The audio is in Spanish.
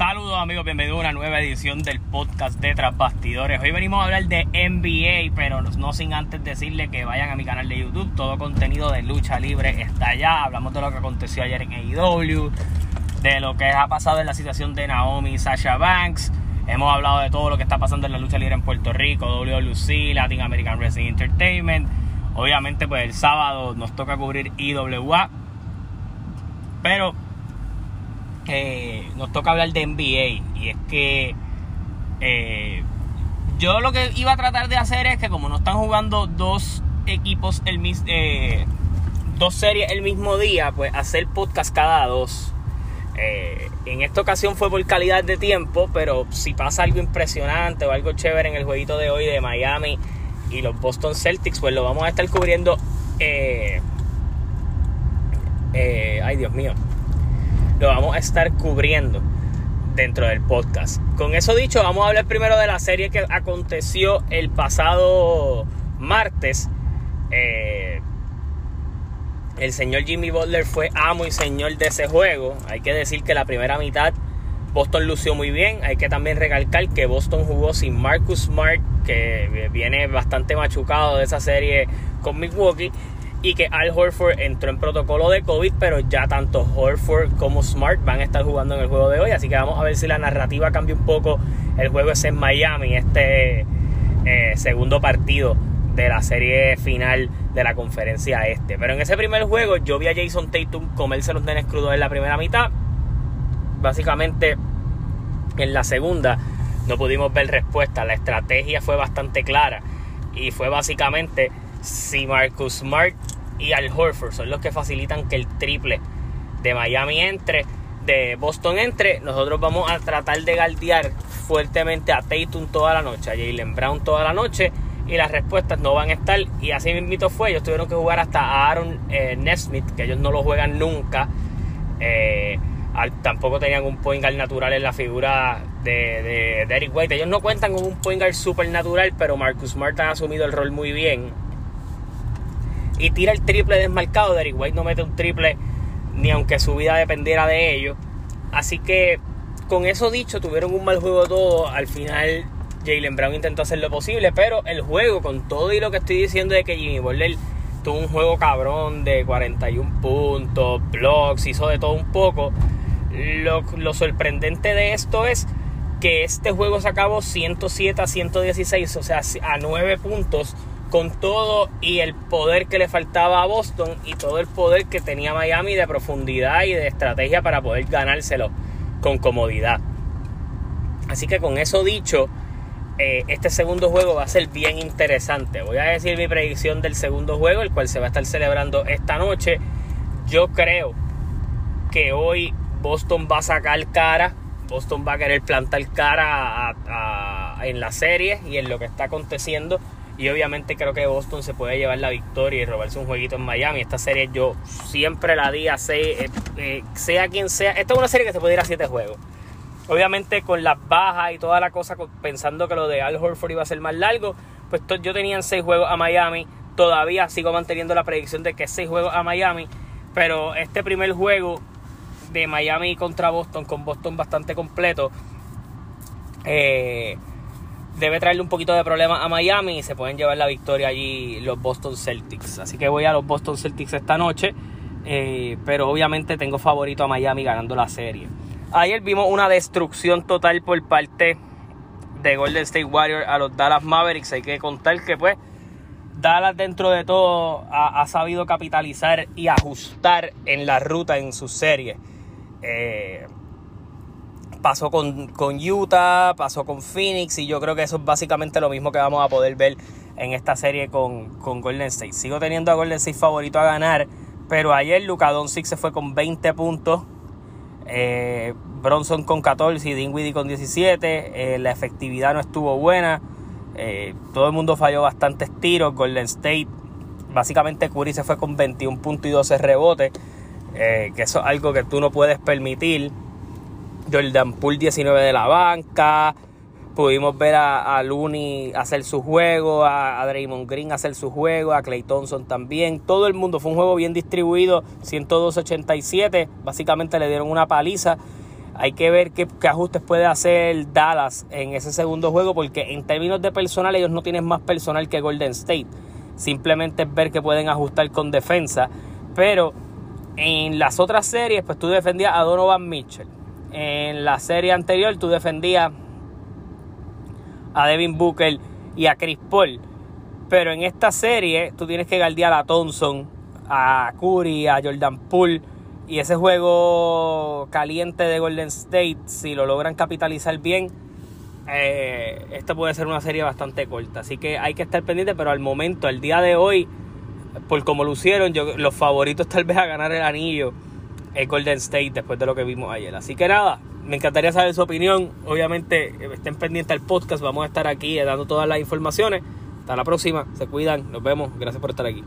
Saludos amigos, bienvenidos a una nueva edición del podcast de Tras Bastidores. Hoy venimos a hablar de NBA, pero no sin antes decirle que vayan a mi canal de YouTube. Todo contenido de lucha libre está allá. Hablamos de lo que aconteció ayer en AEW, de lo que ha pasado en la situación de Naomi y Sasha Banks. Hemos hablado de todo lo que está pasando en la lucha libre en Puerto Rico, WLC, Latin American Wrestling Entertainment. Obviamente, pues el sábado nos toca cubrir IWA. Pero nos toca hablar de NBA. Y es que eh, yo lo que iba a tratar de hacer es que como no están jugando dos equipos el eh, dos series el mismo día, pues hacer podcast cada dos. Eh, en esta ocasión fue por calidad de tiempo, pero si pasa algo impresionante o algo chévere en el jueguito de hoy de Miami y los Boston Celtics, pues lo vamos a estar cubriendo. ay, Dios mío lo vamos a estar cubriendo dentro del podcast. Con eso dicho, vamos a hablar primero de la serie que aconteció el pasado martes. Eh, el señor Jimmy Butler fue amo y señor de ese juego. Hay que decir que la primera mitad Boston lució muy bien. Hay que también recalcar que Boston jugó sin Marcus Smart, que viene bastante machucado de esa serie con Milwaukee y que Al Horford entró en protocolo de COVID, pero ya tanto Horford como Smart van a estar jugando en el juego de hoy, así que vamos a ver si la narrativa cambia un poco. El juego es en Miami, este eh, segundo partido de la serie final de la conferencia este. Pero en ese primer juego yo vi a Jason Tatum comerse los nenes crudos en la primera mitad. Básicamente en la segunda no pudimos ver respuesta. La estrategia fue bastante clara y fue básicamente si Marcus Smart y Al Horford son los que facilitan que el triple de Miami entre, de Boston entre, nosotros vamos a tratar de galdear fuertemente a Tatum toda la noche, a Jalen Brown toda la noche y las respuestas no van a estar y así mismo fue, ellos tuvieron que jugar hasta a Aaron eh, Nesmith, que ellos no lo juegan nunca. Eh, tampoco tenían un point guard natural en la figura de, de, Eric White. Ellos no cuentan con un point guard super natural, pero Marcus Smart ha asumido el rol muy bien y tira el triple desmarcado. Derrick White no mete un triple ni aunque su vida dependiera de ello. Así que con eso dicho, tuvieron un mal juego todo. Al final Jalen Brown intentó hacer lo posible, pero el juego, con todo y lo que estoy diciendo de que Jimmy Butler tuvo un juego cabrón de 41 puntos, blocks, hizo de todo un poco. Lo, lo sorprendente de esto es que este juego se acabó 107 a 116, o sea, a 9 puntos con todo y el poder que le faltaba a Boston y todo el poder que tenía Miami de profundidad y de estrategia para poder ganárselo con comodidad. Así que con eso dicho, eh, este segundo juego va a ser bien interesante. Voy a decir mi predicción del segundo juego, el cual se va a estar celebrando esta noche. Yo creo que hoy Boston va a sacar cara, Boston va a querer plantar cara en la serie y en lo que está aconteciendo y obviamente creo que Boston se puede llevar la victoria y robarse un jueguito en Miami. Esta serie yo siempre la di a eh, eh, sea quien sea. Esta es una serie que se puede ir a 7 juegos. Obviamente con las bajas y toda la cosa, pensando que lo de Al Horford iba a ser más largo, pues yo tenía 6 juegos a Miami. Todavía sigo manteniendo la predicción de que 6 juegos a Miami. Pero este primer juego de Miami contra Boston, con Boston bastante completo, eh, debe traerle un poquito de problema a Miami y se pueden llevar la victoria allí los Boston Celtics. Así que voy a los Boston Celtics esta noche, eh, pero obviamente tengo favorito a Miami ganando la serie. Ayer vimos una destrucción total por parte de Golden State Warriors a los Dallas Mavericks. Hay que contar que pues Dallas dentro de todo ha, sabido capitalizar y ajustar en la ruta en sus series. Eh, pasó con, Utah, pasó con Phoenix y yo creo que eso es básicamente lo mismo que vamos a poder ver en esta serie con, Golden State. Sigo teniendo a Golden State favorito a ganar, pero ayer Luka Doncic se fue con 20 puntos, eh, Bronson con 14 y Dinwiddie con 17, eh, la efectividad no estuvo buena, eh, todo el mundo falló bastantes tiros, Golden State, básicamente Curry se fue con 21 puntos y 12 rebotes, que eso es algo que tú no puedes permitir. Jordan Poole 19 de la banca. Pudimos ver a, a Looney hacer su juego, a, Draymond Green hacer su juego, a Clay Thompson también. Todo el mundo fue un juego bien distribuido, 102-87. Básicamente le dieron una paliza Hay que ver qué, ajustes puede hacer Dallas en ese segundo juego, porque en términos de personal ellos no tienen más personal que Golden State. Simplemente es ver que pueden ajustar con defensa. Pero en las otras series, pues tú defendías a Donovan Mitchell. En la serie anterior tú defendías a Devin Booker y a Chris Paul. Pero en esta serie tú tienes que guardiar a Thompson, a Curry, a Jordan Poole. Y ese juego caliente de Golden State, si lo logran capitalizar bien, eh, esta puede ser una serie bastante corta. Así que hay que estar pendiente, pero al momento, al día de hoy, por como lucieron, yo, los favoritos tal vez a ganar el anillo es Golden State después de lo que vimos ayer. Así que nada, me encantaría saber su opinión. Obviamente, estén pendientes al podcast. Vamos a estar aquí dando todas las informaciones. Hasta la próxima. Se cuidan. Nos vemos. Gracias por estar aquí.